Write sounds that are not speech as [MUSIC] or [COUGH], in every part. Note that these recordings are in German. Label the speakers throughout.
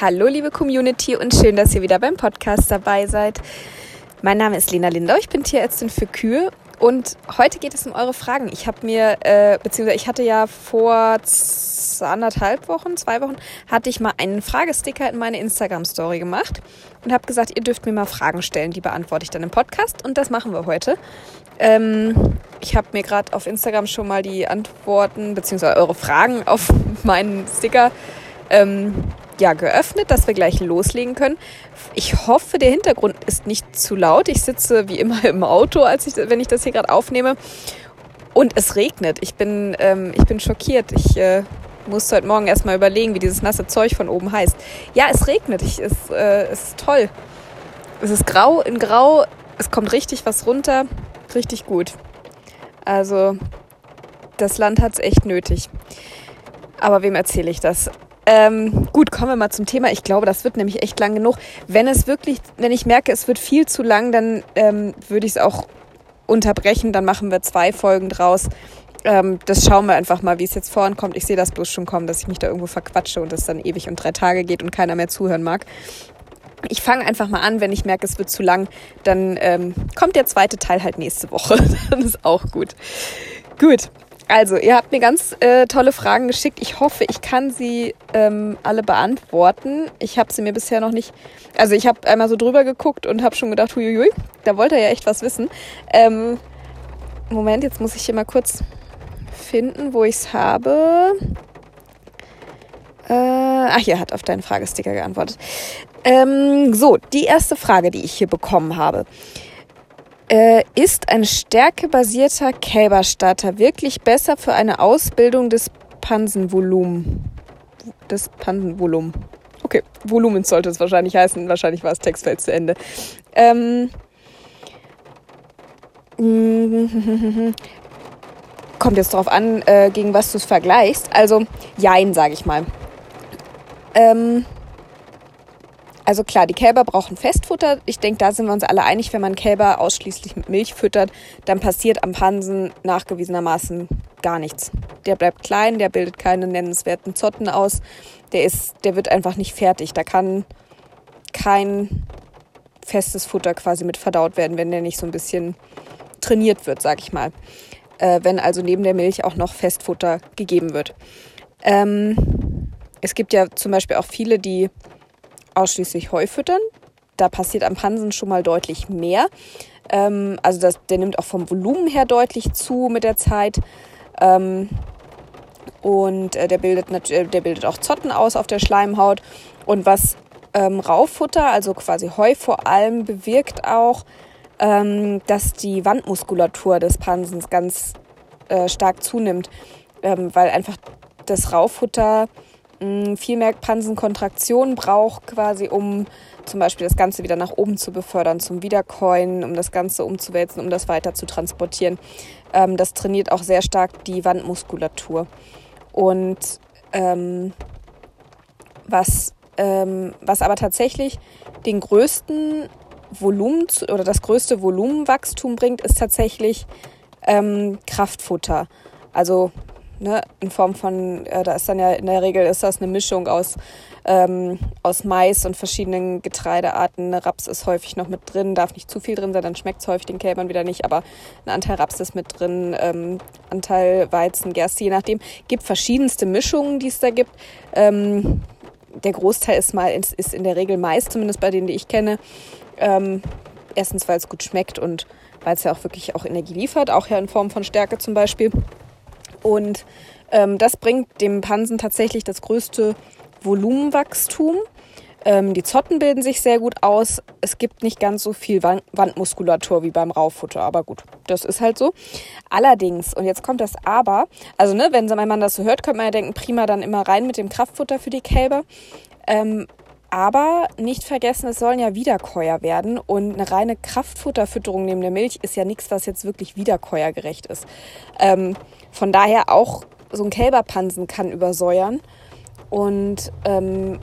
Speaker 1: Hallo liebe Community und schön, dass ihr wieder beim Podcast dabei seid. Mein Name ist Lena Lindau, ich bin Tierärztin für Kühe und heute geht es um eure Fragen. Ich habe mir, äh, beziehungsweise ich hatte ja vor anderthalb Wochen, zwei Wochen, hatte ich mal einen Fragesticker in meine Instagram-Story gemacht und habe gesagt, ihr dürft mir mal Fragen stellen, die beantworte ich dann im Podcast und das machen wir heute. Ähm, ich habe mir gerade auf Instagram schon mal die Antworten beziehungsweise eure Fragen auf [LAUGHS] meinen Sticker ähm, ja, geöffnet, dass wir gleich loslegen können. Ich hoffe, der Hintergrund ist nicht zu laut. Ich sitze wie immer im Auto, als ich, wenn ich das hier gerade aufnehme. Und es regnet. Ich bin, ähm, ich bin schockiert. Ich äh, musste heute Morgen erstmal überlegen, wie dieses nasse Zeug von oben heißt. Ja, es regnet. Ich, es, äh, es ist toll. Es ist grau in grau. Es kommt richtig was runter. Richtig gut. Also, das Land hat es echt nötig. Aber wem erzähle ich das? Ähm, gut, kommen wir mal zum Thema. Ich glaube, das wird nämlich echt lang genug. Wenn es wirklich, wenn ich merke, es wird viel zu lang, dann ähm, würde ich es auch unterbrechen. Dann machen wir zwei Folgen draus. Ähm, das schauen wir einfach mal, wie es jetzt vorankommt. Ich sehe das bloß schon kommen, dass ich mich da irgendwo verquatsche und es dann ewig und drei Tage geht und keiner mehr zuhören mag. Ich fange einfach mal an, wenn ich merke, es wird zu lang, dann ähm, kommt der zweite Teil halt nächste Woche. [LAUGHS] dann ist auch gut. Gut, also, ihr habt mir ganz äh, tolle Fragen geschickt. Ich hoffe, ich kann sie ähm, alle beantworten. Ich habe sie mir bisher noch nicht. Also, ich habe einmal so drüber geguckt und habe schon gedacht, huiuiui, da wollte er ja echt was wissen. Ähm, Moment, jetzt muss ich hier mal kurz finden, wo ich es habe. Äh, ach, hier hat auf deinen Fragesticker geantwortet. Ähm, so, die erste Frage, die ich hier bekommen habe. Äh, ist ein stärkebasierter Kälberstarter wirklich besser für eine Ausbildung des Pansenvolumen? Des Pansenvolumen. Okay, Volumen sollte es wahrscheinlich heißen. Wahrscheinlich war das Textfeld zu Ende. Ähm, [LAUGHS] kommt jetzt darauf an, äh, gegen was du es vergleichst. Also, jein, sage ich mal. Ähm, also klar, die Kälber brauchen Festfutter. Ich denke, da sind wir uns alle einig, wenn man Kälber ausschließlich mit Milch füttert, dann passiert am Pansen nachgewiesenermaßen gar nichts. Der bleibt klein, der bildet keine nennenswerten Zotten aus. Der ist, der wird einfach nicht fertig. Da kann kein festes Futter quasi mit verdaut werden, wenn der nicht so ein bisschen trainiert wird, sag ich mal. Äh, wenn also neben der Milch auch noch Festfutter gegeben wird. Ähm, es gibt ja zum Beispiel auch viele, die ausschließlich Heu füttern. Da passiert am Pansen schon mal deutlich mehr. Ähm, also das, der nimmt auch vom Volumen her deutlich zu mit der Zeit. Ähm, und äh, der, bildet, äh, der bildet auch Zotten aus auf der Schleimhaut. Und was ähm, Rauffutter, also quasi Heu vor allem, bewirkt auch, ähm, dass die Wandmuskulatur des Pansens ganz äh, stark zunimmt, ähm, weil einfach das Rauffutter viel mehr Pansenkontraktion braucht, quasi um zum Beispiel das Ganze wieder nach oben zu befördern, zum Wiederkäuen, um das Ganze umzuwälzen, um das weiter zu transportieren. Ähm, das trainiert auch sehr stark die Wandmuskulatur. Und ähm, was, ähm, was aber tatsächlich den größten Volumen oder das größte Volumenwachstum bringt, ist tatsächlich ähm, Kraftfutter. Also ne, in Form von, äh, da ist dann ja in der Regel ist das eine Mischung aus, ähm, aus Mais und verschiedenen Getreidearten. Raps ist häufig noch mit drin, darf nicht zu viel drin sein, dann schmeckt es häufig den Kälbern wieder nicht, aber ein Anteil Raps ist mit drin, ähm, Anteil Weizen, Gerste, je nachdem. Gibt verschiedenste Mischungen, die es da gibt. Ähm, der Großteil ist mal ist, ist in der Regel Mais, zumindest bei denen, die ich kenne. Ähm, erstens, weil es gut schmeckt und weil es ja auch wirklich auch Energie liefert, auch ja in Form von Stärke zum Beispiel. Und ähm, das bringt dem Pansen tatsächlich das größte Volumenwachstum. Ähm, die Zotten bilden sich sehr gut aus. Es gibt nicht ganz so viel Wandmuskulatur wie beim Rauffutter, aber gut, das ist halt so. Allerdings, und jetzt kommt das Aber, also ne, wenn Mann das so hört, könnte man ja denken, prima, dann immer rein mit dem Kraftfutter für die Kälber. Ähm, aber nicht vergessen, es sollen ja Wiederkäuer werden und eine reine Kraftfutterfütterung neben der Milch ist ja nichts, was jetzt wirklich wiederkäuergerecht ist. Ähm, von daher auch so ein Kälberpansen kann übersäuern und ähm,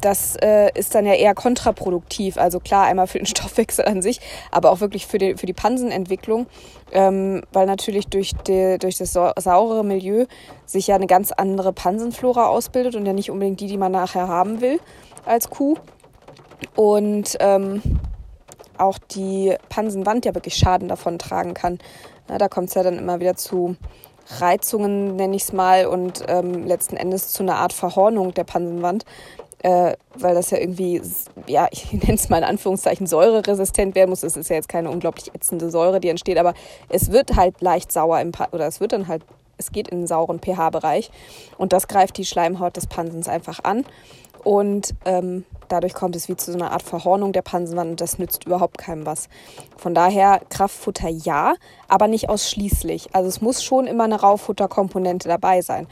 Speaker 1: das äh, ist dann ja eher kontraproduktiv. Also klar, einmal für den [LAUGHS] Stoffwechsel an sich, aber auch wirklich für die, für die Pansenentwicklung, ähm, weil natürlich durch, die, durch das saurere Milieu sich ja eine ganz andere Pansenflora ausbildet und ja nicht unbedingt die, die man nachher haben will als Kuh. Und ähm, auch die Pansenwand ja wirklich Schaden davon tragen kann. Ja, da kommt es ja dann immer wieder zu Reizungen, nenne ich es mal, und ähm, letzten Endes zu einer Art Verhornung der Pansenwand, äh, weil das ja irgendwie, ja, ich [LAUGHS] nenne es mal in Anführungszeichen, säureresistent werden muss. Es ist ja jetzt keine unglaublich ätzende Säure, die entsteht, aber es wird halt leicht sauer im pa oder es wird dann halt, es geht in den sauren pH-Bereich und das greift die Schleimhaut des Pansens einfach an und ähm, dadurch kommt es wie zu so einer Art Verhornung der Pansenwand und das nützt überhaupt keinem was. Von daher Kraftfutter ja, aber nicht ausschließlich. Also es muss schon immer eine Rauffutterkomponente dabei sein.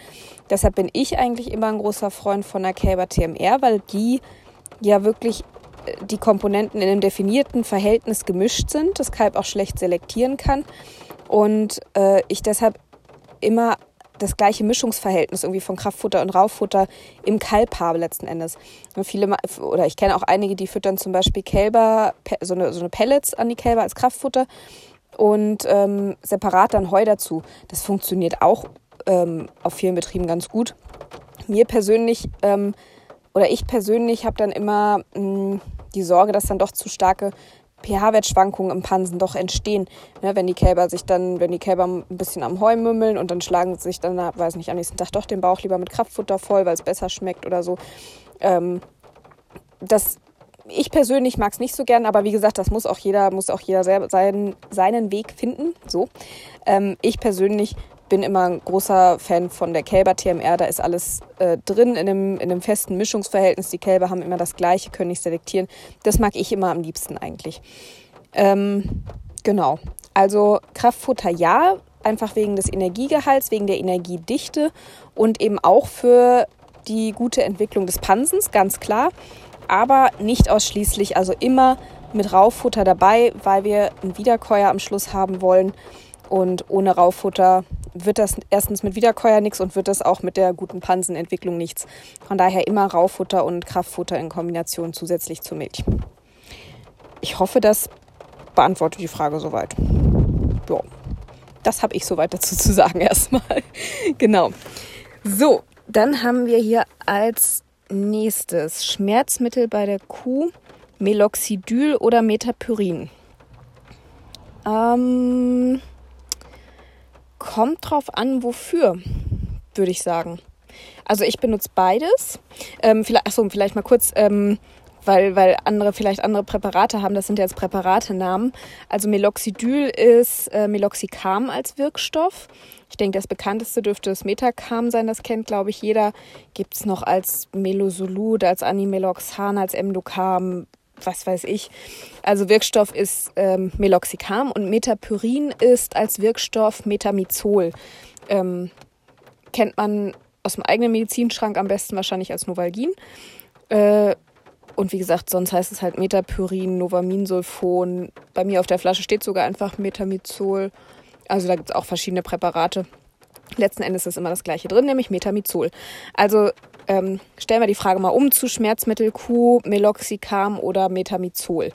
Speaker 1: Deshalb bin ich eigentlich immer ein großer Freund von der Kälber TMR, weil die ja wirklich äh, die Komponenten in einem definierten Verhältnis gemischt sind, das Kalb auch schlecht selektieren kann und äh, ich deshalb immer das gleiche Mischungsverhältnis irgendwie von Kraftfutter und Rauffutter im Kalb habe letzten Endes. Viele, oder ich kenne auch einige, die füttern zum Beispiel Kälber, so eine, so eine Pellets an die Kälber als Kraftfutter und ähm, separat dann Heu dazu. Das funktioniert auch ähm, auf vielen Betrieben ganz gut. Mir persönlich ähm, oder ich persönlich habe dann immer mh, mm, die Sorge, dass dann doch zu starke pH-Wertschwankungen im Pansen doch entstehen. Ne, wenn die Kälber sich dann, wenn die Kälber ein bisschen am Heu mümmeln und dann schlagen sie sich dann, weiß nicht, am nächsten Tag doch den Bauch lieber mit Kraftfutter voll, weil es besser schmeckt oder so. Ähm, das, ich persönlich mag es nicht so gern, aber wie gesagt, das muss auch jeder, muss auch jeder seinen, seinen Weg finden. So. Ähm, ich persönlich bin immer ein großer Fan von der Kälber TMR. Da ist alles äh, drin in einem, in einem festen Mischungsverhältnis. Die Kälber haben immer das Gleiche, können nicht selektieren. Das mag ich immer am liebsten eigentlich. Ähm, genau. Also Kraftfutter ja, einfach wegen des Energiegehalts, wegen der Energiedichte und eben auch für die gute Entwicklung des Pansens, ganz klar. Aber nicht ausschließlich, also immer mit Rauffutter dabei, weil wir einen Wiederkäuer am Schluss haben wollen. Und ohne Rauffutter wird das erstens mit Wiederkäuer nichts und wird das auch mit der guten Pansenentwicklung nichts. Von daher immer Raufutter und Kraftfutter in Kombination zusätzlich zur Milch. Ich hoffe, das beantwortet die Frage soweit. Ja, das habe ich soweit dazu zu sagen erstmal. [LAUGHS] genau. So, dann haben wir hier als nächstes Schmerzmittel bei der Kuh Meloxidil oder Metapyrin. Ähm, Kommt drauf an, wofür, würde ich sagen. Also ich benutze beides. Ähm, vielleicht, achso, vielleicht mal kurz, ähm, weil, weil andere vielleicht andere Präparate haben. Das sind jetzt Präparatenamen. Also Meloxidil ist äh, Meloxicam als Wirkstoff. Ich denke, das bekannteste dürfte das Metacam sein. Das kennt, glaube ich, jeder. Gibt es noch als Melosolud, als Animeloxan, als Emdocam, was weiß ich. Also Wirkstoff ist ähm, Meloxicam und Metapyrin ist als Wirkstoff Metamizol. Ähm, kennt man aus dem eigenen Medizinschrank am besten wahrscheinlich als Novalgin. Äh, und wie gesagt, sonst heißt es halt Metapyrin, Novaminsulfon. Bei mir auf der Flasche steht sogar einfach Metamizol. Also da gibt es auch verschiedene Präparate. Letzten Endes ist immer das gleiche drin, nämlich Metamizol. Also ähm, stellen wir die Frage mal um zu Schmerzmittel Q, Meloxicam oder Metamizol.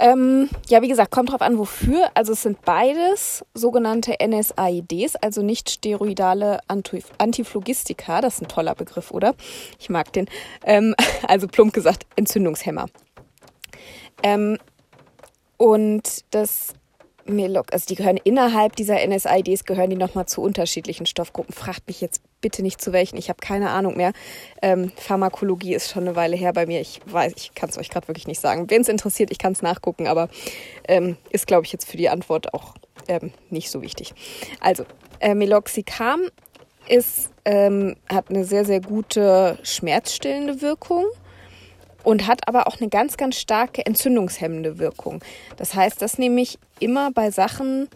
Speaker 1: Ähm, ja, wie gesagt, kommt drauf an, wofür. Also es sind beides sogenannte NSAIDs, also nicht steroidale Antiphlogistika. Das ist ein toller Begriff, oder? Ich mag den. Ähm, [LAUGHS] also plump gesagt, Entzündungshemmer. Ähm, und das Melox, also die gehören innerhalb dieser NSIDs, gehören die nochmal zu unterschiedlichen Stoffgruppen. Fragt mich jetzt bitte nicht zu welchen, ich habe keine Ahnung mehr. Ähm, Pharmakologie ist schon eine Weile her bei mir. Ich weiß, ich kann es euch gerade wirklich nicht sagen. Wen es interessiert, ich kann es nachgucken, aber ähm, ist, glaube ich, jetzt für die Antwort auch ähm, nicht so wichtig. Also, äh, Meloxicam ist, ähm, hat eine sehr, sehr gute schmerzstillende Wirkung und hat aber auch eine ganz, ganz starke entzündungshemmende Wirkung. Das heißt, das nehme ich immer bei Sachen,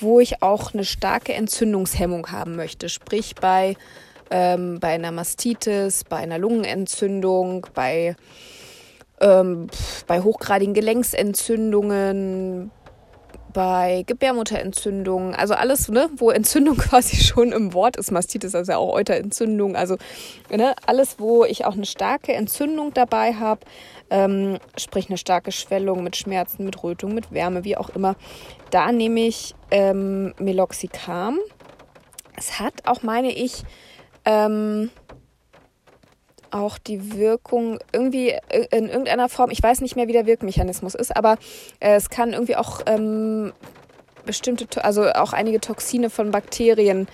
Speaker 1: wo ich auch eine starke Entzündungshemmung haben möchte. Sprich bei, ähm, bei einer Mastitis, bei einer Lungenentzündung, bei, ähm, bei hochgradigen Gelenksentzündungen, bei Gebärmutterentzündungen, also alles, ne, wo Entzündung [LAUGHS] quasi schon im Wort ist. Mastitis ist ja auch Euterentzündung, also ne, alles, wo ich auch eine starke Entzündung dabei habe, ähm, sprich eine starke Schwellung mit Schmerzen, mit Rötung, mit Wärme, wie auch immer. Da nehme ich ähm, Meloxicam. Es hat auch, meine ich, ähm, auch die Wirkung irgendwie in irgendeiner Form, ich weiß nicht mehr, wie der Wirkmechanismus ist, aber äh, es kann irgendwie auch ähm, bestimmte, also auch einige Toxine von Bakterien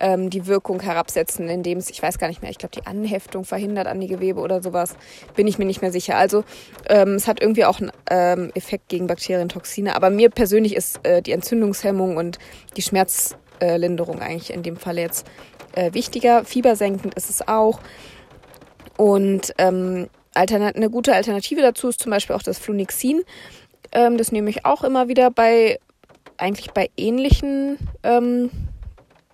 Speaker 1: ähm, die Wirkung herabsetzen, indem es, ich weiß gar nicht mehr, ich glaube, die Anheftung verhindert an die Gewebe oder sowas. Bin ich mir nicht mehr sicher. Also ähm, es hat irgendwie auch einen ähm, Effekt gegen Bakterientoxine. Aber mir persönlich ist äh, die Entzündungshemmung und die Schmerzlinderung eigentlich in dem Fall jetzt äh, wichtiger. Fiebersenkend ist es auch. Und ähm, eine gute Alternative dazu ist zum Beispiel auch das Flunixin. Ähm, das nehme ich auch immer wieder bei eigentlich bei ähnlichen ähm,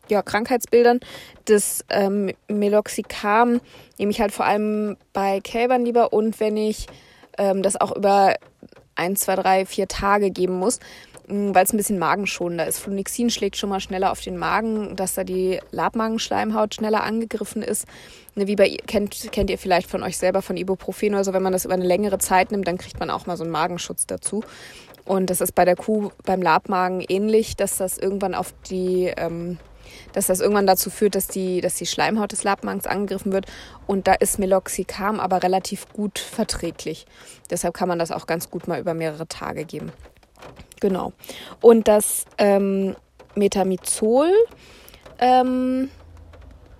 Speaker 1: ja, Krankheitsbildern. Das ähm, Meloxicam nehme ich halt vor allem bei Kälbern lieber und wenn ich ähm, das auch über ein, zwei, drei, vier Tage geben muss, weil es ein bisschen magenschonender ist. Flunixin schlägt schon mal schneller auf den Magen, dass da die Labmagenschleimhaut schneller angegriffen ist. Ne, wie bei, kennt, kennt ihr vielleicht von euch selber von Ibuprofen oder so, wenn man das über eine längere Zeit nimmt, dann kriegt man auch mal so einen Magenschutz dazu. Und das ist bei der Kuh beim Labmagen ähnlich, dass das irgendwann auf die ähm, dass das irgendwann dazu führt, dass die, dass die Schleimhaut des Labmagens angegriffen wird. Und da ist Meloxicam aber relativ gut verträglich. Deshalb kann man das auch ganz gut mal über mehrere Tage geben. Genau. Und das ähm, Metamizol, ähm,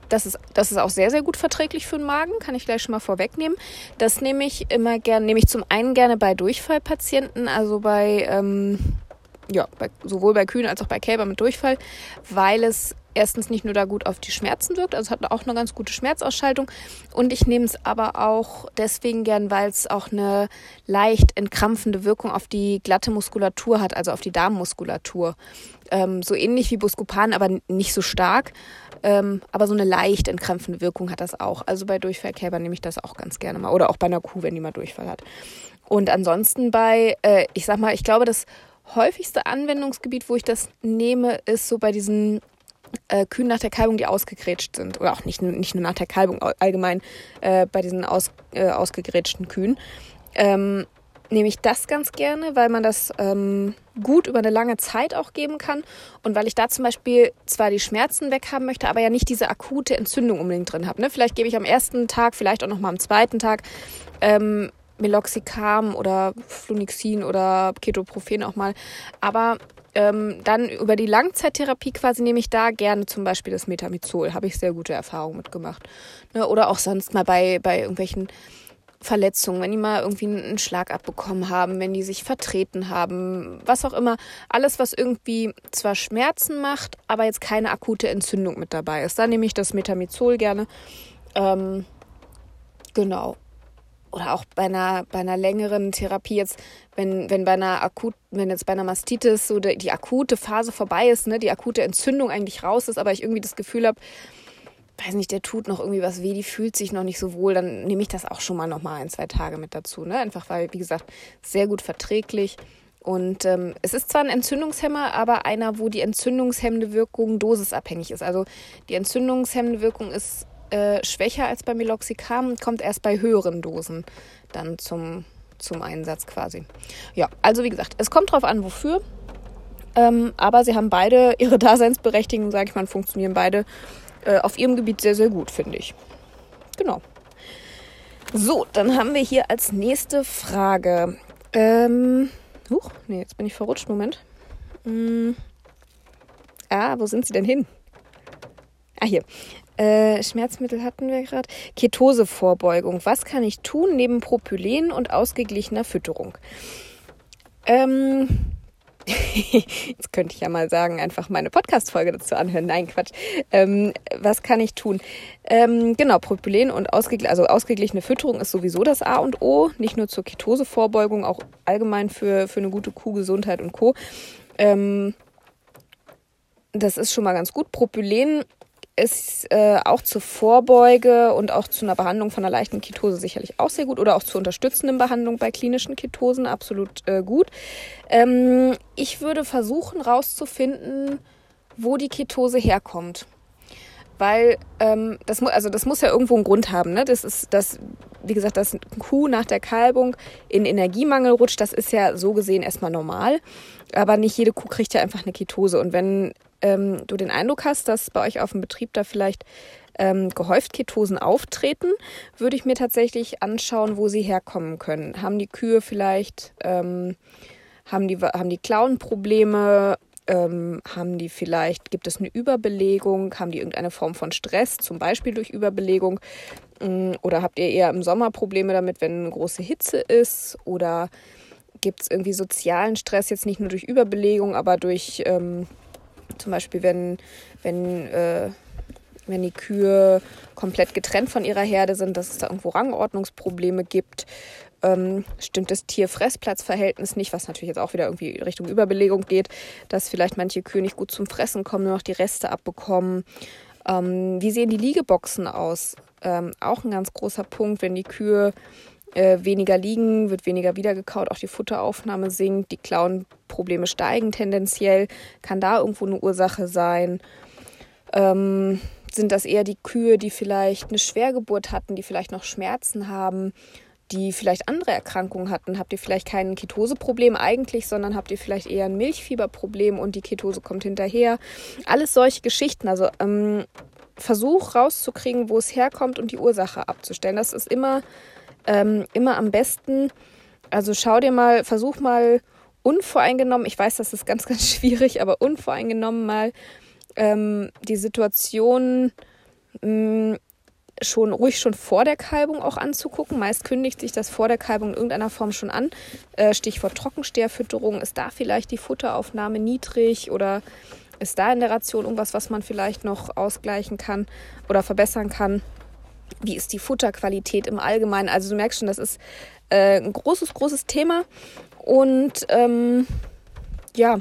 Speaker 1: das ist, das ist auch sehr, sehr gut verträglich für den Magen, kann ich gleich schon mal vorwegnehmen. Das nehme ich immer gerne, nehme ich zum einen gerne bei Durchfallpatienten, also bei, ähm, ja, bei, sowohl bei Kühen als auch bei Kälbern mit Durchfall, weil es erstens nicht nur da gut auf die Schmerzen wirkt, also hat auch eine ganz gute Schmerzausschaltung. Und ich nehme es aber auch deswegen gern, weil es auch eine leicht entkrampfende Wirkung auf die glatte Muskulatur hat, also auf die Darmmuskulatur. Ähm, so ähnlich wie Buscopan, aber nicht so stark. Ähm, aber so eine leicht entkrampfende Wirkung hat das auch. Also bei Durchfallkälbern nehme ich das auch ganz gerne mal. Oder auch bei einer Kuh, wenn die mal Durchfall hat. Und ansonsten bei, äh, ich sag mal, ich glaube, das häufigste Anwendungsgebiet, wo ich das nehme, ist so bei diesen äh, Kühen nach der Kalbung, die ausgegrätscht sind. Oder auch nicht, nicht nur nach der Kalbung, allgemein äh, bei diesen aus, äh, ausgegrätschten Kühen. Ähm, nehme ich das ganz gerne, weil man das ähm, gut über eine lange Zeit auch geben kann und weil ich da zum Beispiel zwar die Schmerzen weghaben möchte, aber ja nicht diese akute Entzündung unbedingt drin habe. Ne? Vielleicht gebe ich am ersten Tag, vielleicht auch noch mal am zweiten Tag ähm, Meloxicam oder Flunixin oder Ketoprofen auch mal, aber ähm, dann über die Langzeittherapie quasi nehme ich da gerne zum Beispiel das Metamizol. Habe ich sehr gute Erfahrungen mitgemacht. Ne? Oder auch sonst mal bei, bei irgendwelchen Verletzungen, wenn die mal irgendwie einen Schlag abbekommen haben, wenn die sich vertreten haben, was auch immer. Alles, was irgendwie zwar Schmerzen macht, aber jetzt keine akute Entzündung mit dabei ist. Da nehme ich das Metamizol gerne. Ähm, genau oder auch bei einer, bei einer längeren Therapie jetzt, wenn, wenn bei einer akut, wenn jetzt bei einer Mastitis so die, die akute Phase vorbei ist, ne, die akute Entzündung eigentlich raus ist, aber ich irgendwie das Gefühl habe, weiß nicht, der tut noch irgendwie was weh, die fühlt sich noch nicht so wohl, dann nehme ich das auch schon mal noch ein, zwei Tage mit dazu, ne? Einfach weil, wie gesagt, sehr gut verträglich. Und ähm, es ist zwar ein Entzündungshemmer, aber einer, wo die entzündungshemmende Wirkung dosisabhängig ist. Also die entzündungshemmende Wirkung ist äh, schwächer als bei Meloxicam, kommt erst bei höheren Dosen dann zum, zum Einsatz quasi. Ja, also wie gesagt, es kommt drauf an, wofür. Ähm, aber sie haben beide ihre [LAUGHS] Daseinsberechtigung, sage ich mal, funktionieren beide äh, auf ihrem Gebiet sehr, sehr gut, finde ich. Genau. So, dann haben wir hier als nächste Frage. Ähm, huch, nee, jetzt bin ich verrutscht. Moment. Hm. Ah, wo sind sie denn hin? Ah, hier. Äh, Schmerzmittel hatten wir gerade. Ketosevorbeugung. Was kann ich tun neben Propylen und ausgeglichener Fütterung? Ähm, [LAUGHS] jetzt könnte ich ja mal sagen, einfach meine Podcast-Folge dazu anhören. Nein, Quatsch. Ähm, was kann ich tun? Ähm, genau, Propylen und ausgegl also ausgeglichene Fütterung ist sowieso das A und O. Nicht nur zur Ketosevorbeugung, auch allgemein für, für eine gute Kuhgesundheit und Co. Ähm, das ist schon mal ganz gut. Propylen ist äh, auch zur Vorbeuge und auch zu einer Behandlung von einer leichten Ketose sicherlich auch sehr gut oder auch zur unterstützenden Behandlung bei klinischen Ketosen absolut äh, gut. Ähm, ich würde versuchen herauszufinden, wo die Ketose herkommt. Weil ähm, das, muss, also das muss ja irgendwo einen Grund haben. Ne? Das ist das, wie gesagt, dass ein Kuh nach der Kalbung in Energiemangel rutscht, das ist ja so gesehen erstmal normal. Aber nicht jede Kuh kriegt ja einfach eine Ketose. Und wenn ähm, du den Eindruck hast, dass bei euch auf dem Betrieb da vielleicht ähm, gehäuft Ketosen auftreten, würde ich mir tatsächlich anschauen, wo sie herkommen können. Haben die Kühe vielleicht, ähm, haben die, haben die Klauenprobleme, ähm, haben die vielleicht, gibt es eine Überbelegung, haben die irgendeine Form von Stress, zum Beispiel durch Überbelegung? Mm, oder habt ihr eher im Sommer Probleme damit, wenn eine große Hitze ist? Oder gibt es irgendwie sozialen Stress, jetzt nicht nur durch Überbelegung, aber durch ähm, zum Beispiel, wenn, wenn, äh, wenn die Kühe komplett getrennt von ihrer Herde sind, dass es da irgendwo Rangordnungsprobleme gibt. Ähm, stimmt das Tier-Fressplatzverhältnis nicht, was natürlich jetzt auch wieder irgendwie Richtung Überbelegung geht, dass vielleicht manche Kühe nicht gut zum Fressen kommen, nur noch die Reste abbekommen. Ähm, wie sehen die Liegeboxen aus? Ähm, auch ein ganz großer Punkt, wenn die Kühe äh, weniger liegen, wird weniger wiedergekaut, auch die Futteraufnahme sinkt, die Klauenprobleme steigen tendenziell. Kann da irgendwo eine Ursache sein? Ähm, sind das eher die Kühe, die vielleicht eine Schwergeburt hatten, die vielleicht noch Schmerzen haben, die vielleicht andere Erkrankungen hatten? Habt ihr vielleicht kein Ketoseproblem eigentlich, sondern habt ihr vielleicht eher ein Milchfieberproblem und die Ketose kommt hinterher? Alles solche Geschichten. Also ähm, Versuch rauszukriegen, wo es herkommt und die Ursache abzustellen. Das ist immer ähm, immer am besten, also schau dir mal, versuch mal unvoreingenommen, ich weiß, das ist ganz, [LAUGHS] ganz schwierig, aber unvoreingenommen mal ähm, die Situation mm, schon ruhig schon vor der Kalbung auch anzugucken. Meist kündigt sich das vor der Kalbung in irgendeiner Form schon an. Äh, Stichwort Trockensteherfütterung. Ist da vielleicht die Futteraufnahme niedrig oder ist da in der Ration irgendwas, was man vielleicht noch ausgleichen kann oder verbessern kann? Wie ist die Futterqualität im Allgemeinen? Also du merkst schon, das ist äh, ein großes, großes Thema. Und ähm, ja,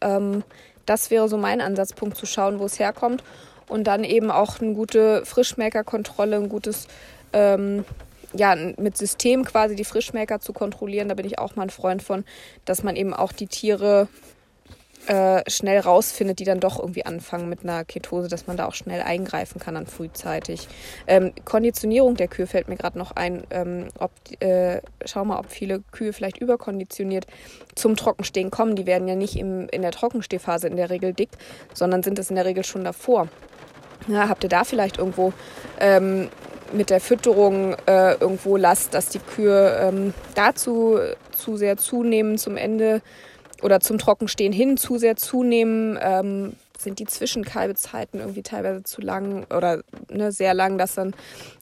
Speaker 1: ähm, das wäre so mein Ansatzpunkt, zu schauen, wo es herkommt. Und dann eben auch eine gute Frischmelkerkontrolle, ein gutes, ähm, ja, mit System quasi die Frischmelker zu kontrollieren. Da bin ich auch mal ein Freund von, dass man eben auch die Tiere äh, schnell rausfindet, die dann doch irgendwie anfangen mit einer Ketose, dass man da auch schnell eingreifen kann dann frühzeitig. Ähm, Konditionierung der Kühe fällt mir gerade noch ein. Ähm, ob, äh, schau mal, ob viele Kühe vielleicht überkonditioniert zum Trockenstehen kommen. Die werden ja nicht im, in der Trockenstehphase in der Regel dick, sondern sind es in der Regel schon davor. Ja, habt ihr da vielleicht irgendwo ähm, mit der Fütterung äh, irgendwo Last, dass die Kühe ähm, dazu zu sehr zunehmen zum Ende oder zum Trockenstehen hin zu sehr zunehmen, ähm, sind die Zwischenkalbezeiten irgendwie teilweise zu lang oder ne, sehr lang, dass dann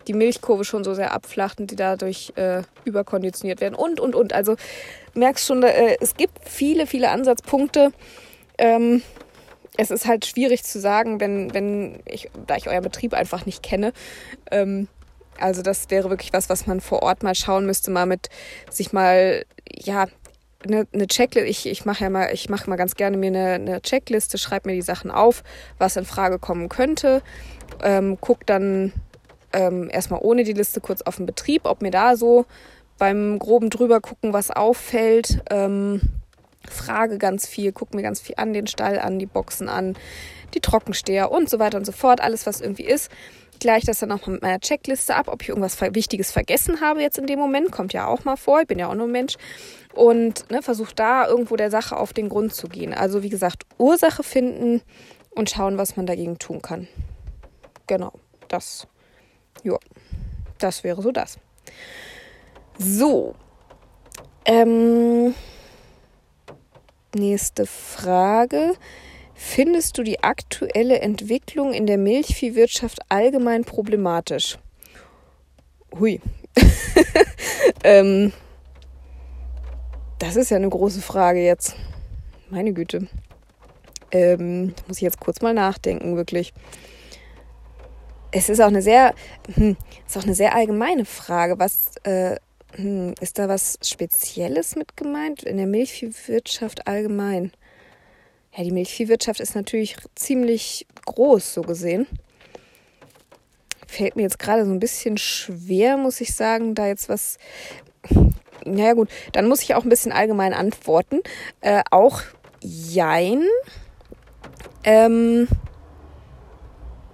Speaker 1: die Milchkurve schon so sehr abflacht und die dadurch äh, überkonditioniert werden und, und, und. Also merkst schon, äh, es gibt viele, viele Ansatzpunkte. Ähm, es ist halt schwierig zu sagen, wenn, wenn ich, da ich euren Betrieb einfach nicht kenne. Ähm, also das wäre wirklich was, was man vor Ort mal schauen müsste, mal mit sich mal, ja, eine, eine Checkliste, ich, ich mache ja mal, ich mache mal ganz gerne mir eine, eine Checkliste, schreibe mir die Sachen auf, was in Frage kommen könnte, ähm, guck dann ähm, erstmal ohne die Liste kurz auf den Betrieb, ob mir da so beim groben drüber gucken, was auffällt. Ähm, frage ganz viel, guck mir ganz viel an, den Stall an, die Boxen an, die Trockensteher und so weiter und so fort, alles was irgendwie ist gleich das dann auch mit meiner Checkliste ab, ob ich irgendwas Wichtiges vergessen habe jetzt in dem Moment. Kommt ja auch mal vor, ich bin ja auch nur Mensch. Und ne, versuche da irgendwo der Sache auf den Grund zu gehen. Also wie gesagt, Ursache finden und schauen, was man dagegen tun kann. Genau, das, ja, das wäre so das. So, ähm, nächste Frage. Findest du die aktuelle Entwicklung in der Milchviehwirtschaft allgemein problematisch? Hui. [LAUGHS] ähm, das ist ja eine große Frage jetzt. Meine Güte. Ähm, muss ich jetzt kurz mal nachdenken, wirklich. Es ist auch eine sehr, hm, ist auch eine sehr allgemeine Frage. Was äh, hm, ist da was Spezielles mit gemeint in der Milchviehwirtschaft allgemein? Ja, die Milchviehwirtschaft ist natürlich ziemlich groß, so gesehen. fällt mir jetzt gerade so ein bisschen schwer, muss ich sagen, da jetzt was. Naja, gut, dann muss ich auch ein bisschen allgemein antworten. Äh, auch Jein. Ähm,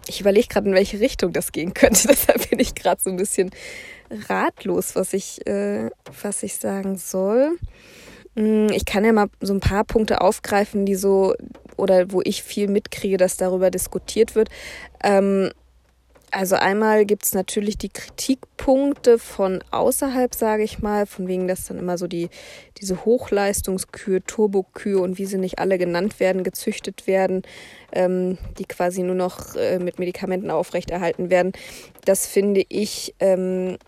Speaker 1: ich überlege gerade, in welche Richtung das gehen könnte. [LAUGHS] Deshalb bin ich gerade so ein bisschen ratlos, was ich, äh, was ich sagen soll. Hm, ich kann ja mal so ein paar Punkte aufgreifen, die so, oder wo ich viel mitkriege, dass darüber diskutiert wird. Ähm, also einmal gibt es natürlich die Kritikpunkte von außerhalb, sage ich mal, von wegen, dass dann immer so die diese Hochleistungskühe, Turbokühe und wie sie nicht alle genannt werden, gezüchtet werden, ähm, die quasi nur noch äh, mit Medikamenten aufrechterhalten werden. Das finde ich ähm,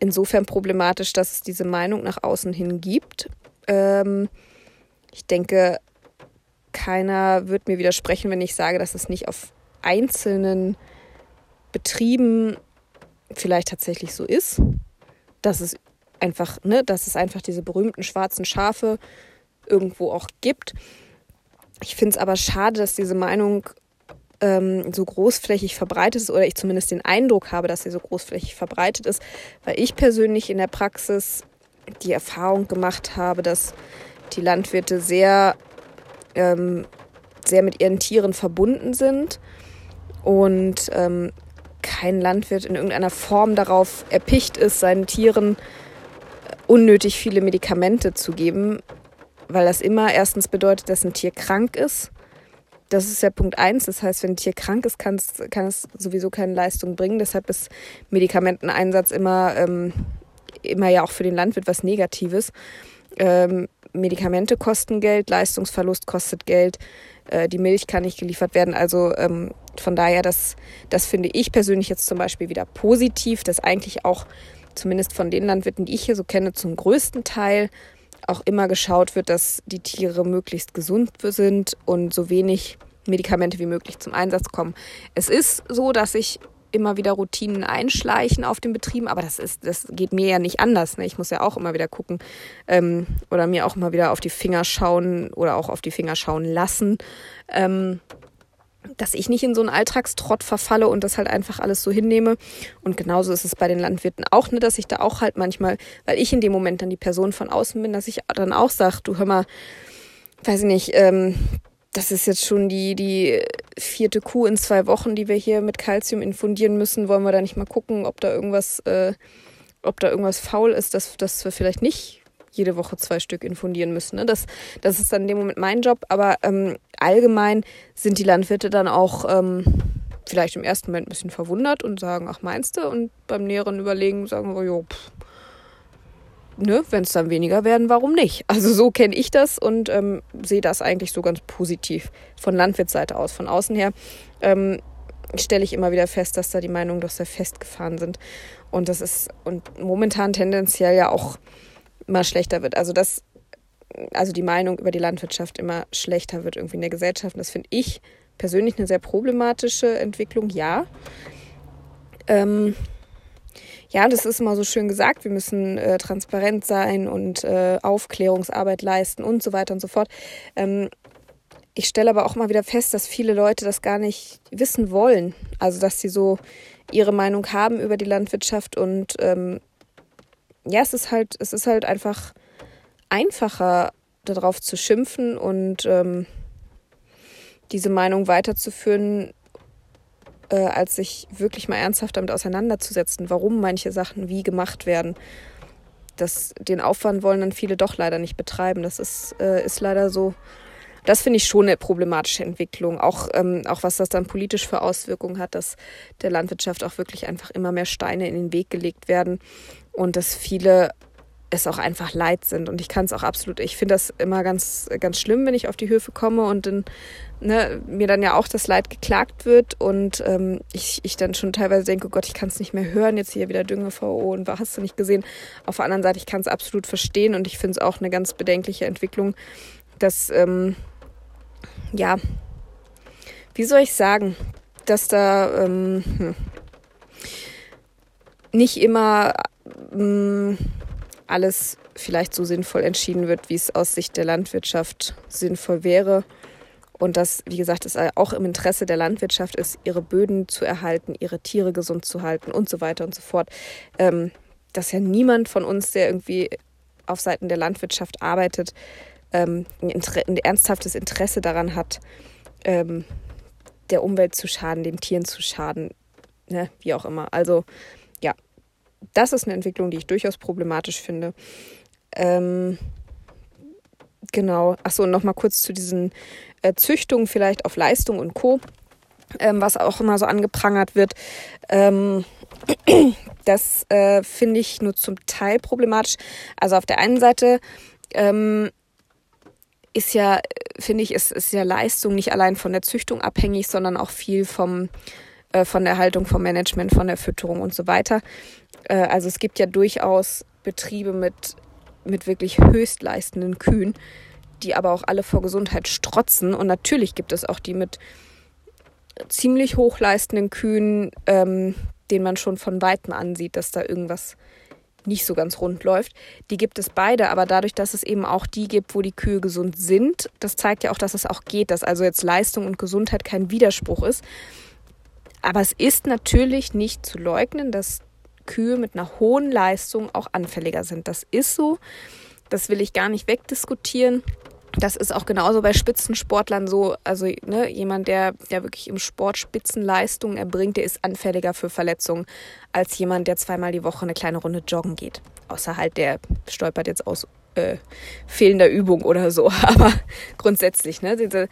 Speaker 1: insofern problematisch, dass es diese Meinung nach außen hin gibt. Ähm, ich denke, keiner wird mir widersprechen, wenn ich sage, dass es nicht auf einzelnen Betrieben vielleicht tatsächlich so ist, dass es einfach, ne, dass es einfach diese berühmten schwarzen Schafe irgendwo auch gibt. Ich finde es aber schade, dass diese Meinung ähm, so großflächig verbreitet ist oder ich zumindest den Eindruck habe, dass sie so großflächig verbreitet ist, weil ich persönlich in der Praxis die Erfahrung gemacht habe, dass die Landwirte sehr, ähm, sehr mit ihren Tieren verbunden sind und ähm, kein Landwirt in irgendeiner Form darauf erpicht ist, seinen Tieren äh, unnötig viele Medikamente zu geben, weil das immer erstens bedeutet, dass ein Tier krank ist. Das ist ja Punkt eins. Das heißt, wenn ein Tier krank ist, kann es, kann es sowieso keine Leistung bringen. Deshalb ist Medikamenteneinsatz immer, ähm, immer ja auch für den Landwirt was Negatives. Ähm, Medikamente kosten Geld, Leistungsverlust kostet Geld, äh, die Milch kann nicht geliefert werden. Also ähm, von daher, das, das finde ich persönlich jetzt zum Beispiel wieder positiv, dass eigentlich auch zumindest von den Landwirten, die ich hier so kenne, zum größten Teil auch immer geschaut wird, dass die Tiere möglichst gesund sind und so wenig Medikamente wie möglich zum Einsatz kommen. Es ist so, dass ich immer wieder Routinen einschleichen auf den Betrieben, aber das ist, das geht mir ja nicht anders. Ne? Ich muss ja auch immer wieder gucken ähm, oder mir auch immer wieder auf die Finger schauen oder auch auf die Finger schauen lassen, ähm, dass ich nicht in so einen Alltagstrott verfalle und das halt einfach alles so hinnehme. Und genauso ist es bei den Landwirten auch, ne, dass ich da auch halt manchmal, weil ich in dem Moment dann die Person von außen bin, dass ich dann auch sage, du hör mal, weiß ich nicht, ähm, das ist jetzt schon die, die vierte Kuh in zwei Wochen, die wir hier mit Kalzium infundieren müssen. Wollen wir da nicht mal gucken, ob da irgendwas, äh, ob da irgendwas faul ist, dass, dass wir vielleicht nicht jede Woche zwei Stück infundieren müssen. Ne? Das, das ist dann in dem Moment mein Job. Aber ähm, allgemein sind die Landwirte dann auch ähm, vielleicht im ersten Moment ein bisschen verwundert und sagen, ach meinst du? Und beim näheren Überlegen sagen wir, jo, pff, ne, wenn es dann weniger werden, warum nicht? Also so kenne ich das und ähm, sehe das eigentlich so ganz positiv von Landwirtsseite aus. Von außen her ähm, stelle ich immer wieder fest, dass da die Meinungen doch sehr festgefahren sind. Und das ist und momentan tendenziell ja auch immer schlechter wird. Also das, also die Meinung über die Landwirtschaft immer schlechter wird irgendwie in der Gesellschaft. Und das finde ich persönlich eine sehr problematische Entwicklung, ja. Ähm, ja, das ist immer so schön gesagt, wir müssen äh, transparent sein und äh, Aufklärungsarbeit leisten und so weiter und so fort. Ähm, ich stelle aber auch mal wieder fest, dass viele Leute das gar nicht wissen wollen. Also, dass sie so ihre Meinung haben über die Landwirtschaft und ähm, ja, es ist halt, es ist halt einfach einfacher, darauf zu schimpfen und ähm, diese Meinung weiterzuführen, äh, als sich wirklich mal ernsthaft damit auseinanderzusetzen, warum manche Sachen wie gemacht werden. Das, den Aufwand wollen dann viele doch leider nicht betreiben. Das ist, äh, ist leider so. Das finde ich schon eine problematische Entwicklung. Auch, ähm, auch was das dann politisch für Auswirkungen hat, dass der Landwirtschaft auch wirklich einfach immer mehr Steine in den Weg gelegt werden und dass viele es auch einfach leid sind. Und ich kann es auch absolut, ich finde das immer ganz, ganz schlimm, wenn ich auf die Höfe komme und dann, ne, mir dann ja auch das Leid geklagt wird und ähm, ich, ich dann schon teilweise denke, oh Gott, ich kann es nicht mehr hören, jetzt hier wieder Dünge VO und was hast du nicht gesehen. Auf der anderen Seite, ich kann es absolut verstehen und ich finde es auch eine ganz bedenkliche Entwicklung, dass, ähm, ja, wie soll ich sagen, dass da ähm, hm, nicht immer ähm, alles vielleicht so sinnvoll entschieden wird, wie es aus Sicht der Landwirtschaft sinnvoll wäre. Und das, wie gesagt, ist auch im Interesse der Landwirtschaft ist, ihre Böden zu erhalten, ihre Tiere gesund zu halten und so weiter und so fort. Ähm, dass ja niemand von uns, der irgendwie auf Seiten der Landwirtschaft arbeitet, ähm, ein, ein, ernsthaftes Interesse daran hat, ähm, der Umwelt zu schaden, den Tieren zu schaden, ne, wie auch immer. Also das ist eine Entwicklung, die ich durchaus problematisch finde. Ähm, genau. Achso, und nochmal kurz zu diesen äh, Züchtungen vielleicht auf Leistung und Co., ähm, was auch immer so angeprangert wird. Ähm, [CLEARS THROAT] das äh, finde ich nur zum Teil problematisch. Also auf der einen Seite ähm, ist ja, finde ich, ist, ist ja Leistung nicht allein von der Züchtung abhängig, sondern auch viel vom, äh, von der Haltung, vom Management, von der Fütterung und so weiter. Äh, also es gibt ja durchaus Betriebe mit, mit wirklich höchstleistenden Kühen, die aber auch alle vor Gesundheit strotzen. Und natürlich gibt es auch die mit ziemlich hochleistenden Kühen, ähm, denen man schon von Weitem ansieht, dass da irgendwas nicht so ganz rund läuft. Die gibt es beide, aber dadurch, dass es eben auch die gibt, wo die Kühe gesund sind, das zeigt ja auch, dass es auch geht, dass also jetzt Leistung und Gesundheit kein Widerspruch ist. Aber es ist natürlich nicht zu leugnen, dass Kühe mit einer hohen Leistung auch anfälliger sind. Das ist so. Das will ich gar nicht wegdiskutieren. Das ist auch genauso bei Spitzensportlern so. Also ne, jemand, der, der wirklich im Sport Spitzenleistungen erbringt, der ist anfälliger für Verletzungen als jemand, der zweimal die Woche eine kleine Runde joggen geht. Außer halt, der stolpert jetzt aus äh, fehlender Übung oder so. [LAUGHS] Aber grundsätzlich, ne, diese,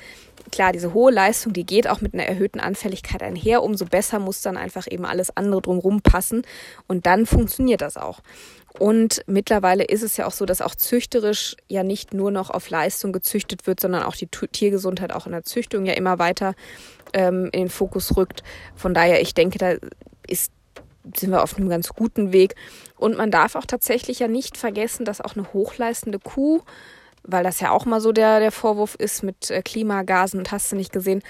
Speaker 1: klar, diese hohe Leistung, die geht auch mit einer erhöhten Anfälligkeit einher. Umso besser muss dann einfach eben alles andere drumherum passen. Und dann funktioniert das auch. Und mittlerweile ist es ja auch so, dass auch züchterisch ja nicht nur noch auf Leistung gezüchtet wird, sondern auch die Tiergesundheit auch in der Züchtung ja immer weiter ähm, in den Fokus rückt. Von daher, ich denke, da ist, sind wir auf einem ganz guten Weg. Und man darf auch tatsächlich ja nicht vergessen, dass auch eine hochleistende Kuh, weil das ja auch mal so der, der Vorwurf ist mit äh, Klimagasen und hast du nicht gesehen,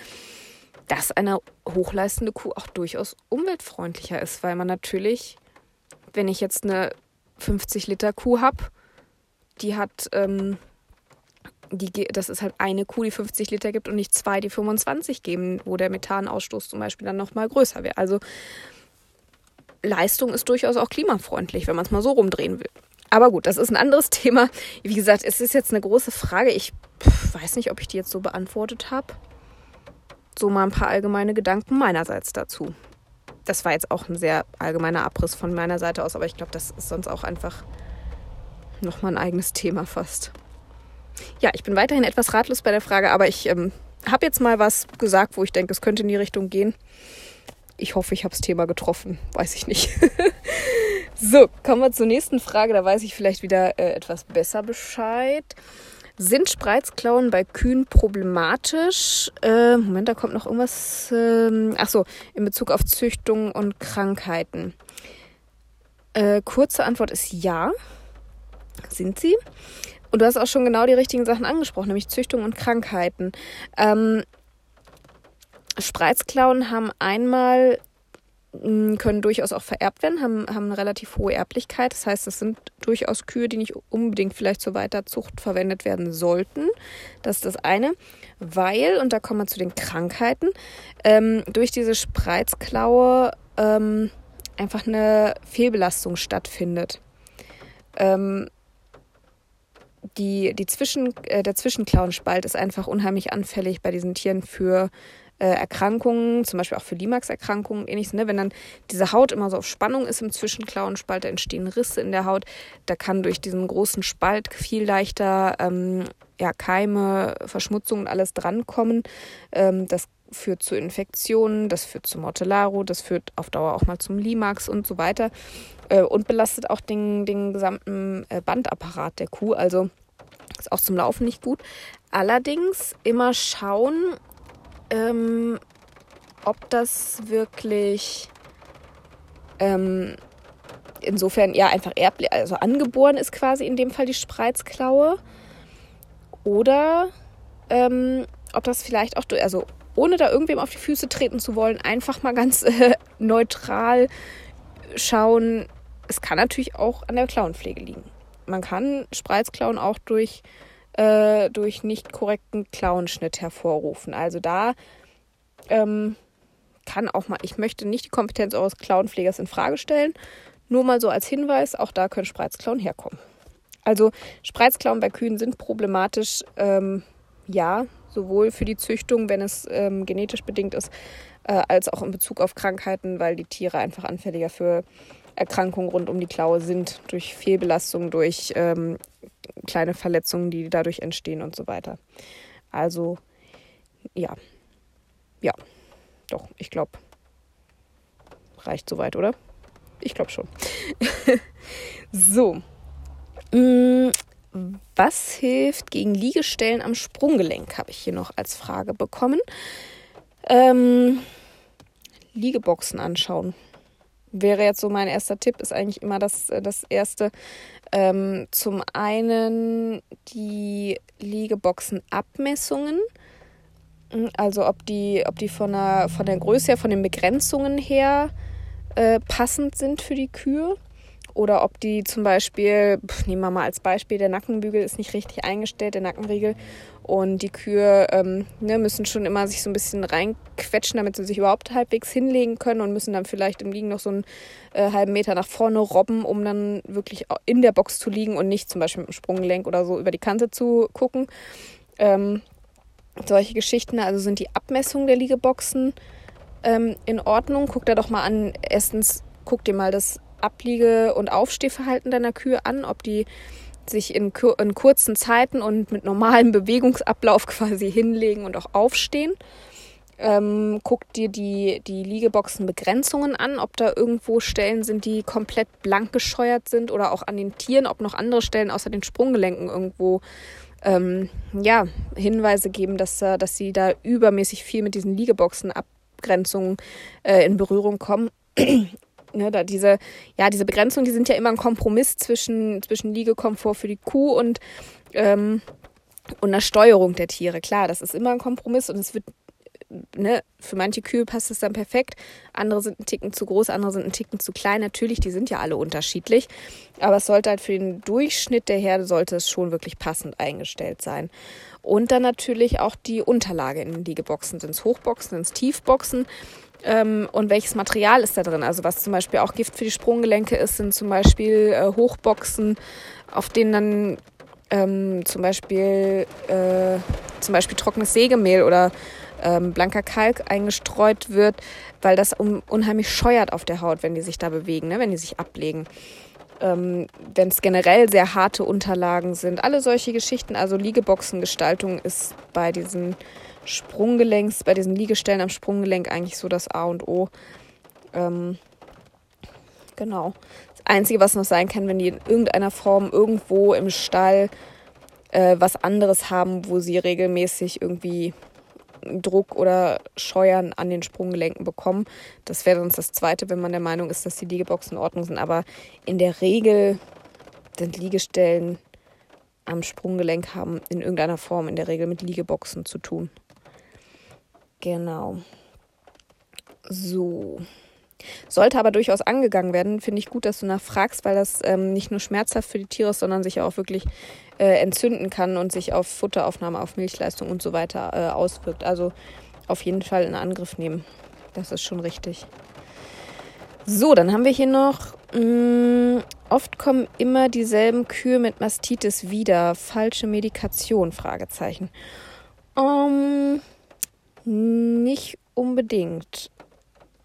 Speaker 1: dass eine hochleistende Kuh auch durchaus umweltfreundlicher ist, weil man natürlich, wenn ich jetzt eine 50 Liter Kuh habe, die hat, ähm, die, das ist halt eine Kuh, die 50 Liter gibt und nicht zwei, die 25 geben, wo der Methanausstoß zum Beispiel dann nochmal größer wäre. Also Leistung ist durchaus auch klimafreundlich, wenn man es mal so rumdrehen will. Aber gut, das ist ein anderes [LAUGHS] Thema. Wie gesagt, es ist jetzt eine große Frage. Ich weiß nicht, ob ich die jetzt so beantwortet habe. So mal ein paar allgemeine Gedanken meinerseits dazu das war jetzt auch ein sehr allgemeiner Abriss von meiner Seite aus, aber ich glaube, das ist sonst auch einfach nochmal ein eigenes Thema fast. Ja, ich bin weiterhin etwas ratlos bei der Frage, aber ich ähm, habe jetzt mal was gesagt, wo ich denke, es könnte in die Richtung gehen. Ich hoffe, ich habe das Thema getroffen. Weiß ich nicht. [LAUGHS] so, kommen wir zur nächsten Frage. Da weiß ich vielleicht wieder äh, etwas besser Bescheid. Sind Spreizklauen bei Kühen problematisch? Äh, Moment, da kommt noch irgendwas. Ähm, ach so, in Bezug auf Züchtung und Krankheiten. Äh, kurze Antwort ist ja. Sind sie? Und du hast auch schon genau die richtigen Sachen angesprochen, nämlich Züchtung und Krankheiten. Ähm, Spreizklauen haben einmal können durchaus auch vererbt werden, haben, haben eine relativ hohe Erblichkeit. Das heißt, es sind durchaus Kühe, die nicht unbedingt vielleicht zur Weiterzucht verwendet werden sollten. Das ist das eine. Weil, und da kommen wir zu den Krankheiten, ähm, durch diese Spreizklaue ähm, einfach eine Fehlbelastung stattfindet. Ähm, die, die Zwischen, äh, der Zwischenklauenspalt ist einfach unheimlich anfällig bei diesen Tieren für äh, Erkrankungen, zum Beispiel auch für Limax-Erkrankungen, ähnliches, ne? wenn dann diese Haut immer so auf Spannung ist im Zwischenklauenspalt, da entstehen Risse in der Haut, da kann durch diesen großen Spalt viel leichter ähm, ja, Keime, Verschmutzung und alles drankommen. Ähm, das führt zu Infektionen, das führt zu Mortellaro, das führt auf Dauer auch mal zum Limax und so weiter äh, und belastet auch den, den gesamten äh, Bandapparat der Kuh. Also ist auch zum Laufen nicht gut. Allerdings immer schauen, ähm, ob das wirklich ähm, insofern ja einfach erblich, also angeboren ist quasi in dem Fall die Spreizklaue. Oder ähm, ob das vielleicht auch, also ohne da irgendwem auf die Füße treten zu wollen, einfach mal ganz äh, neutral schauen. Es kann natürlich auch an der Klauenpflege liegen. Man kann Spreizklauen auch durch äh, durch nicht korrekten Klauenschnitt hervorrufen. Also da ähm, kann auch mal, ich möchte nicht die Kompetenz eures Klauenpflegers in Frage stellen. Nur mal so als Hinweis, auch da können Spreizklauen herkommen. Also Spreizklauen bei Kühen sind problematisch, ähm, ja, sowohl für die Züchtung, wenn es ähm, genetisch bedingt ist, äh, als auch in Bezug auf Krankheiten, weil die Tiere einfach anfälliger für Erkrankungen rund um die Klaue sind, durch Fehlbelastung, durch ähm, kleine Verletzungen, die dadurch entstehen und so weiter. Also ja, ja, doch, ich glaube, reicht soweit, oder? Ich glaube schon. [LAUGHS] so. Mm, was hilft gegen Liegestellen am Sprunggelenk? Habe ich hier noch als Frage bekommen. Ähm, Liegeboxen anschauen. Wäre jetzt so mein erster Tipp, ist eigentlich immer das, äh, das erste. Ähm, zum einen die Liegeboxen-Abmessungen. Hm, also ob die, ob die von der, von der Größe her, von den Begrenzungen her äh, passend sind für die Kühe. Oder ob die zum Beispiel, nehmen wir mal als Beispiel, der Nackenbügel ist nicht richtig eingestellt, der Nackenriegel. Und die Kühe ähm, ne, müssen schon immer sich so ein bisschen reinquetschen, damit sie sich überhaupt halbwegs hinlegen können und müssen dann vielleicht im Liegen noch so einen äh, halben Meter nach vorne robben, um dann wirklich in der Box zu liegen und nicht zum Beispiel mit dem Sprunggelenk oder so über die Kante zu gucken. Ähm, solche Geschichten, also sind die Abmessungen der Liegeboxen ähm, in Ordnung. Guck da doch mal an. Erstens, guck dir mal das Abliege- und Aufstehverhalten deiner Kühe an, ob die sich in, in kurzen Zeiten und mit normalem Bewegungsablauf [LAUGHS] quasi hinlegen und auch aufstehen. Ähm, guck dir die, die Liegeboxenbegrenzungen an, ob da irgendwo Stellen sind, die komplett blank gescheuert sind oder auch an den Tieren, ob noch andere Stellen außer den Sprunggelenken irgendwo ähm, ja, Hinweise geben, dass, dass sie da übermäßig viel mit diesen Liegeboxenabgrenzungen äh, in Berührung kommen. [CLEARS THROAT] Ne, da diese, ja, diese Begrenzungen, die sind ja immer ein Kompromiss zwischen, zwischen Liegekomfort für die Kuh und, ähm, und der Steuerung der Tiere. Klar, das ist immer ein Kompromiss und es wird, ne, für manche Kühe passt es dann perfekt, andere sind ein Ticken zu groß, andere sind ein Ticken zu klein. Natürlich, die sind ja alle unterschiedlich, aber es sollte halt für den Durchschnitt der Herde sollte es schon wirklich passend eingestellt sein. Und dann natürlich auch die Unterlage in den Liegeboxen. Sind es Hochboxen, sind es Tiefboxen? Ähm, und welches Material ist da drin? Also was zum Beispiel auch Gift für die Sprunggelenke ist, sind zum Beispiel äh, Hochboxen, auf denen dann ähm, zum Beispiel äh, zum Beispiel trockenes Sägemehl oder ähm, blanker Kalk eingestreut wird, weil das um, unheimlich scheuert auf der Haut, wenn die sich da bewegen, ne? wenn die sich ablegen. Ähm, wenn es generell sehr harte Unterlagen sind, alle solche Geschichten, also Liegeboxengestaltung ist bei diesen Sprunggelenks, bei diesen Liegestellen am Sprunggelenk eigentlich so das A und O. Ähm, genau. Das Einzige, was noch sein kann, wenn die in irgendeiner Form irgendwo im Stall äh, was anderes haben, wo sie regelmäßig irgendwie Druck oder Scheuern an den Sprunggelenken bekommen. Das wäre sonst das Zweite, wenn man der Meinung ist, dass die Liegeboxen in Ordnung sind. Aber in der Regel sind Liegestellen am Sprunggelenk haben in irgendeiner Form in der Regel mit Liegeboxen zu tun. Genau. So. Sollte aber durchaus angegangen werden, finde ich gut, dass du nachfragst, weil das ähm, nicht nur schmerzhaft für die Tiere ist, sondern sich auch wirklich äh, entzünden kann und sich auf Futteraufnahme, auf Milchleistung und so weiter äh, auswirkt. Also auf jeden Fall in Angriff nehmen. Das ist schon richtig. So, dann haben wir hier noch. Mh, mm, oft kommen immer dieselben Kühe mit Mastitis wieder. Falsche Medikation? Fragezeichen. Um, nicht unbedingt.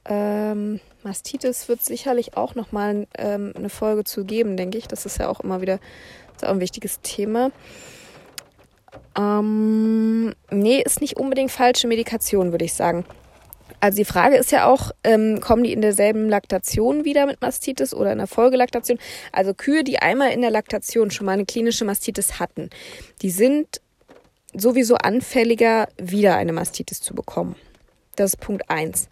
Speaker 1: Ähm, Mastitis wird sicherlich auch nochmal ähm, eine Folge zu geben, denke ich. Das ist ja auch immer wieder auch ein wichtiges Thema. Ähm, nee, ist nicht unbedingt falsche Medikation, würde ich sagen. Also die Frage ist ja auch, ähm, kommen die in derselben Laktation wieder mit Mastitis oder in der Folgelaktation? Also Kühe, die einmal in der Laktation schon mal eine klinische Mastitis hatten, die sind sowieso anfälliger, wieder eine Mastitis zu bekommen. Das ist Punkt eins.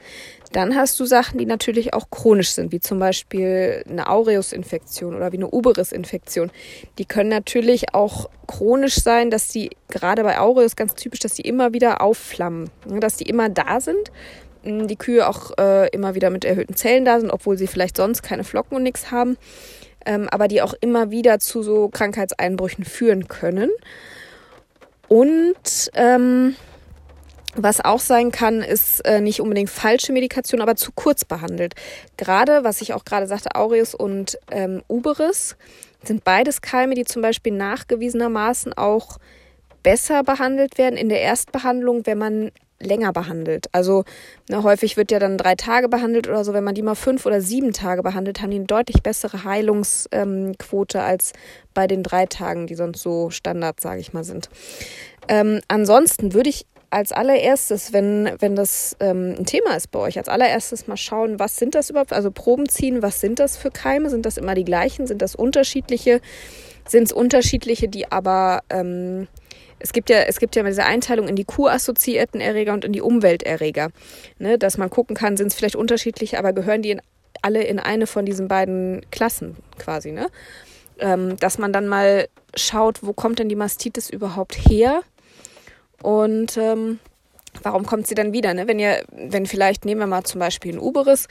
Speaker 1: Dann hast du Sachen, die natürlich auch chronisch sind, wie zum Beispiel eine Aureus-Infektion oder wie eine Uberis-Infektion. Die können natürlich auch chronisch sein, dass die gerade bei Aureus ganz typisch, dass die immer wieder aufflammen, ne, dass die immer da sind. Hm, die Kühe auch äh, immer wieder mit erhöhten Zellen da sind, obwohl sie vielleicht sonst keine Flocken und nichts haben, ähm, aber die auch immer wieder zu so Krankheitseinbrüchen führen können. Und ähm, was auch sein kann, ist äh, nicht unbedingt falsche Medikation, aber zu kurz behandelt. Gerade, was ich auch gerade sagte, Aureus und ähm, Uberis sind beides Keime, die zum Beispiel nachgewiesenermaßen auch besser behandelt werden in der Erstbehandlung, wenn man länger behandelt. Also ne, häufig wird ja dann drei Tage behandelt oder so. Wenn man die mal fünf oder sieben Tage behandelt, haben die eine deutlich bessere Heilungsquote ähm, als bei den drei Tagen, die sonst so Standard, sage ich mal, sind. Ähm, ansonsten würde ich als allererstes, wenn, wenn das ähm, ein Thema ist bei euch, als allererstes mal schauen, was sind das überhaupt? Also Proben ziehen, was sind das für Keime? Sind das immer die gleichen? Sind das unterschiedliche? Sind es unterschiedliche, die aber ähm, es gibt ja, es gibt ja diese Einteilung in die Q-assoziierten Erreger und in die Umwelterreger. Ne, dass man gucken kann, sind es vielleicht unterschiedliche, aber gehören die in, alle in eine von diesen beiden Klassen quasi, ne? Ähm, dass man dann mal schaut, wo kommt denn die Mastitis überhaupt her? Und ähm, warum kommt sie dann wieder? Ne? Wenn ihr, wenn vielleicht, nehmen wir mal zum Beispiel ein Uberis,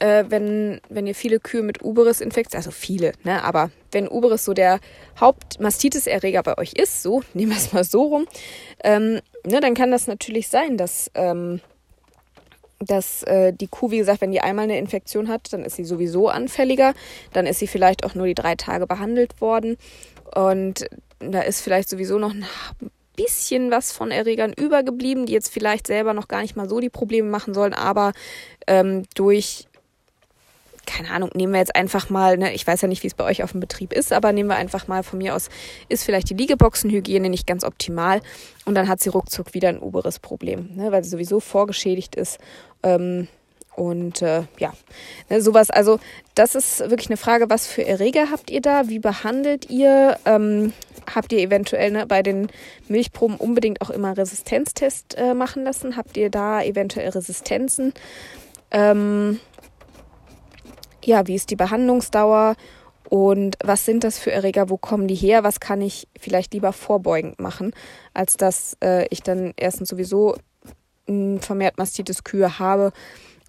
Speaker 1: äh, wenn, wenn ihr viele Kühe mit Uberis-Infektion, also viele, ne, aber wenn Uberis so der Hauptmastitis-Erreger bei euch ist, so, [LAUGHS] nehmen wir es mal so rum, ähm, ne, dann kann das natürlich sein, dass, ähm, dass äh, die Kuh, wie gesagt, wenn die einmal eine Infektion hat, dann ist sie sowieso anfälliger, dann ist sie vielleicht auch nur die drei Tage behandelt worden und da ist vielleicht sowieso noch ein bisschen was von Erregern übergeblieben, die jetzt vielleicht selber noch gar nicht mal so die Probleme machen sollen, aber ähm, durch keine Ahnung, nehmen wir jetzt einfach mal, ne, ich weiß ja nicht, wie es bei euch auf dem Betrieb ist, aber nehmen wir einfach mal von mir aus, ist vielleicht die Liegeboxenhygiene nicht ganz optimal und dann hat sie ruckzuck wieder ein oberes Problem, ne, weil sie sowieso vorgeschädigt ist. Ähm, und äh, ja, ne, sowas, also das ist wirklich eine Frage, was für Erreger habt ihr da? Wie behandelt ihr? Ähm, habt ihr eventuell ne, bei den Milchproben unbedingt auch immer Resistenztest äh, machen lassen? Habt ihr da eventuell Resistenzen? Ähm, ja, wie ist die Behandlungsdauer und was sind das für Erreger, wo kommen die her, was kann ich vielleicht lieber vorbeugend machen, als dass äh, ich dann erstens sowieso vermehrt Mastitis-Kühe habe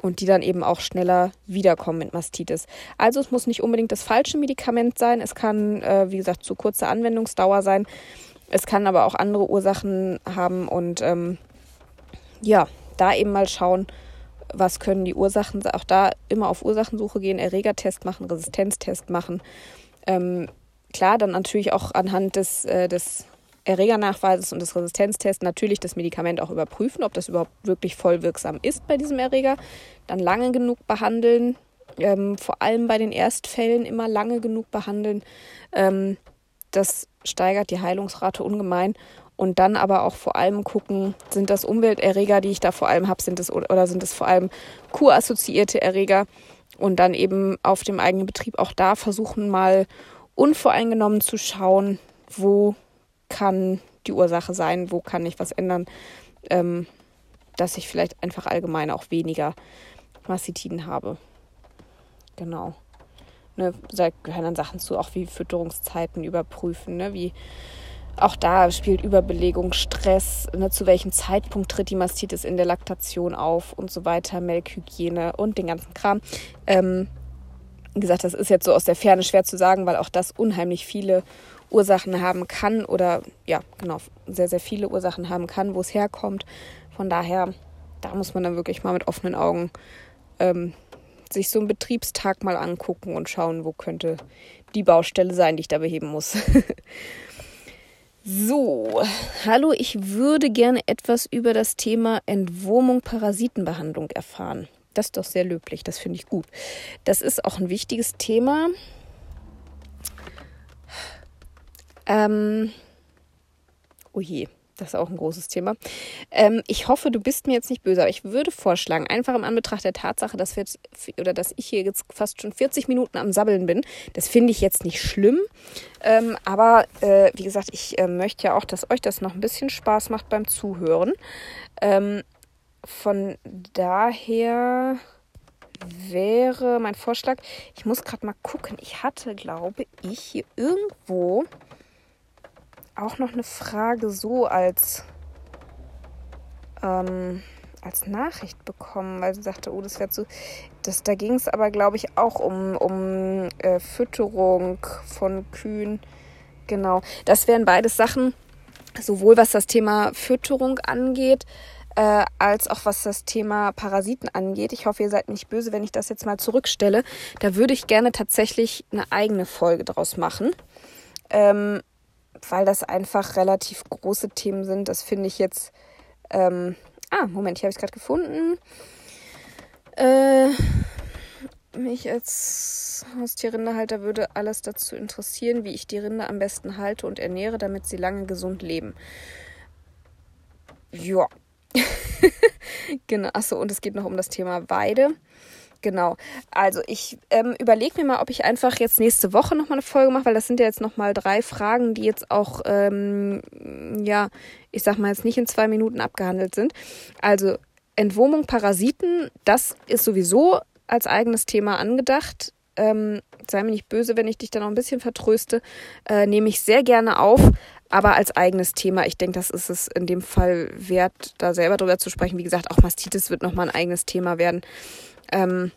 Speaker 1: und die dann eben auch schneller wiederkommen mit Mastitis. Also es muss nicht unbedingt das falsche Medikament sein, es kann, äh, wie gesagt, zu kurze Anwendungsdauer sein, es kann aber auch andere Ursachen haben und ähm, ja, da eben mal schauen, was können die Ursachen, auch da immer auf Ursachensuche gehen, Erregertest machen, Resistenztest machen. Ähm, klar, dann natürlich auch anhand des, äh, des Erregernachweises und des Resistenztests natürlich das Medikament auch überprüfen, ob das überhaupt wirklich voll wirksam ist bei diesem Erreger. Dann lange genug behandeln, ähm, vor allem bei den Erstfällen immer lange genug behandeln. Ähm, das steigert die Heilungsrate ungemein und dann aber auch vor allem gucken, sind das Umwelterreger, die ich da vor allem habe, sind es oder sind es vor allem kurassoziierte Erreger und dann eben auf dem eigenen Betrieb auch da versuchen mal unvoreingenommen zu schauen, wo kann die Ursache sein, wo kann ich was ändern, ähm, dass ich vielleicht einfach allgemein auch weniger Mastitiden habe. Genau. Ne, da gehören dann Sachen zu, auch wie Fütterungszeiten überprüfen, ne, wie auch da spielt Überbelegung, Stress, ne, zu welchem Zeitpunkt tritt die Mastitis in der Laktation auf und so weiter, Melkhygiene und den ganzen Kram. Ähm, wie gesagt, das ist jetzt so aus der Ferne schwer zu sagen, weil auch das unheimlich viele Ursachen haben kann oder ja, genau, sehr, sehr viele Ursachen haben kann, wo es herkommt. Von daher, da muss man dann wirklich mal mit offenen Augen ähm, sich so einen Betriebstag mal angucken und schauen, wo könnte die Baustelle sein, die ich da beheben muss. [LAUGHS] So, hallo, ich würde gerne etwas über das Thema Entwurmung, Parasitenbehandlung erfahren. Das ist doch sehr löblich, das finde ich gut. Das ist auch ein wichtiges Thema. Ähm, oh je. Das ist auch ein großes Thema. Ähm, ich hoffe, du bist mir jetzt nicht böse, aber ich würde vorschlagen, einfach im Anbetracht der Tatsache, dass wir jetzt, oder dass ich hier jetzt fast schon 40 Minuten am Sabbeln bin, das finde ich jetzt nicht schlimm. Ähm, aber äh, wie gesagt, ich äh, möchte ja auch, dass euch das noch ein bisschen Spaß macht beim Zuhören. Ähm, von daher wäre mein Vorschlag, ich muss gerade mal gucken, ich hatte, glaube ich, hier irgendwo auch noch eine Frage so als, ähm, als Nachricht bekommen, weil sie sagte, oh, das wäre zu. Das, da ging es aber, glaube ich, auch um, um äh, Fütterung von Kühen. Genau. Das wären beides Sachen. sowohl was das Thema Fütterung angeht, äh, als auch was das Thema Parasiten angeht. Ich hoffe, ihr seid nicht böse, wenn ich das jetzt mal zurückstelle. Da würde ich gerne tatsächlich eine eigene Folge draus machen. Ähm, weil das einfach relativ große Themen sind. Das finde ich jetzt. Ähm, ah, Moment, hier habe ich es gerade gefunden. Äh, mich als Haustierrinderhalter würde alles dazu interessieren, wie ich die Rinder am besten halte und ernähre, damit sie lange gesund leben. Ja. [LAUGHS] genau. Achso, und es geht noch um das Thema Weide. Genau. Also ich ähm, überlege mir mal, ob ich einfach jetzt nächste Woche nochmal eine Folge mache, weil das sind ja jetzt nochmal drei Fragen, die jetzt auch, ähm, ja, ich sag mal jetzt nicht in zwei Minuten abgehandelt sind. Also Entwurmung, Parasiten, das ist sowieso als eigenes Thema angedacht. Ähm, sei mir nicht böse, wenn ich dich da noch ein bisschen vertröste. Äh, nehme ich sehr gerne auf, aber als eigenes Thema. Ich denke, das ist es in dem Fall wert, da selber drüber zu sprechen. Wie gesagt, auch Mastitis wird nochmal ein eigenes Thema werden. Ähm,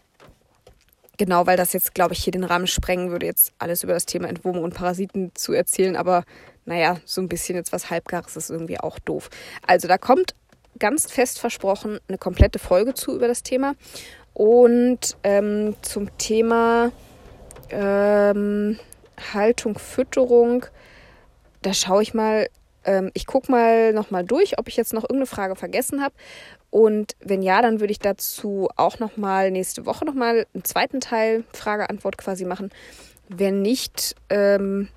Speaker 1: genau, weil das jetzt, glaube ich, hier den Rahmen sprengen würde, jetzt alles über das Thema Entwurmung und Parasiten zu erzählen. Aber naja, so ein bisschen jetzt was Halbgares ist irgendwie auch doof. Also da kommt ganz fest versprochen eine komplette Folge zu über das Thema. Und ähm, zum Thema ähm, Haltung, Fütterung, da schaue ich mal, ähm, ich gucke mal nochmal durch, ob ich jetzt noch irgendeine Frage vergessen habe. Und wenn ja, dann würde ich dazu auch nochmal nächste Woche nochmal einen zweiten Teil Frage-Antwort quasi machen. Wenn nicht, ähm,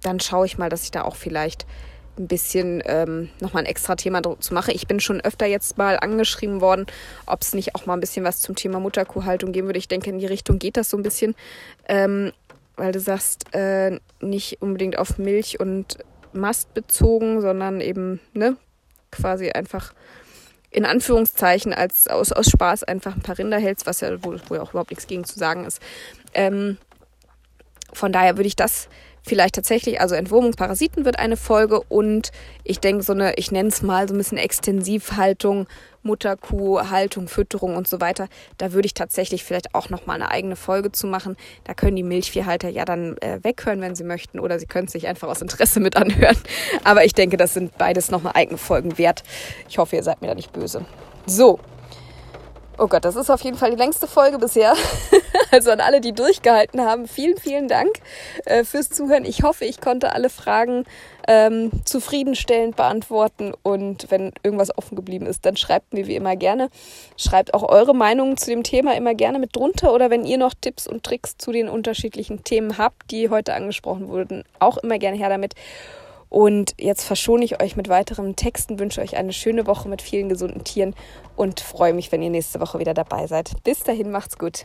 Speaker 1: dann schaue ich mal, dass ich da auch vielleicht ein bisschen ähm, nochmal ein extra Thema zu machen. Ich bin schon öfter jetzt mal angeschrieben worden, ob es nicht auch mal ein bisschen was zum Thema Mutterkuhhaltung geben würde. Ich denke, in die Richtung geht das so ein bisschen, ähm, weil du sagst, äh, nicht unbedingt auf Milch und Mast bezogen, sondern eben ne, quasi einfach in Anführungszeichen als aus, aus Spaß einfach ein paar Rinder hältst, was ja, wo, wo ja auch überhaupt nichts gegen zu sagen ist. Ähm, von daher würde ich das vielleicht tatsächlich, also Entwurmungsparasiten wird eine Folge und ich denke so eine, ich nenne es mal so ein bisschen Extensivhaltung, Mutterkuh, Haltung, Fütterung und so weiter. Da würde ich tatsächlich vielleicht auch nochmal eine eigene Folge zu machen. Da können die Milchviehhalter ja dann äh, weghören, wenn sie möchten, oder sie können sich einfach aus Interesse mit anhören. Aber ich denke, das sind beides nochmal eigene Folgen wert. Ich hoffe, ihr seid mir da nicht böse. So, Oh Gott, das ist auf jeden Fall die längste Folge bisher. [LAUGHS] Also an alle, die durchgehalten haben, vielen, vielen Dank äh, fürs Zuhören. Ich hoffe, ich konnte alle Fragen ähm, zufriedenstellend beantworten. Und wenn irgendwas offen geblieben ist, dann schreibt mir wie immer gerne. Schreibt auch eure Meinungen zu dem Thema immer gerne mit drunter. Oder wenn ihr noch Tipps und Tricks zu den unterschiedlichen Themen habt, die heute angesprochen wurden, auch immer gerne her damit. Und jetzt verschone ich euch mit weiteren Texten, wünsche euch eine schöne Woche mit vielen gesunden Tieren und freue mich, wenn ihr nächste Woche wieder dabei seid. Bis dahin, macht's gut.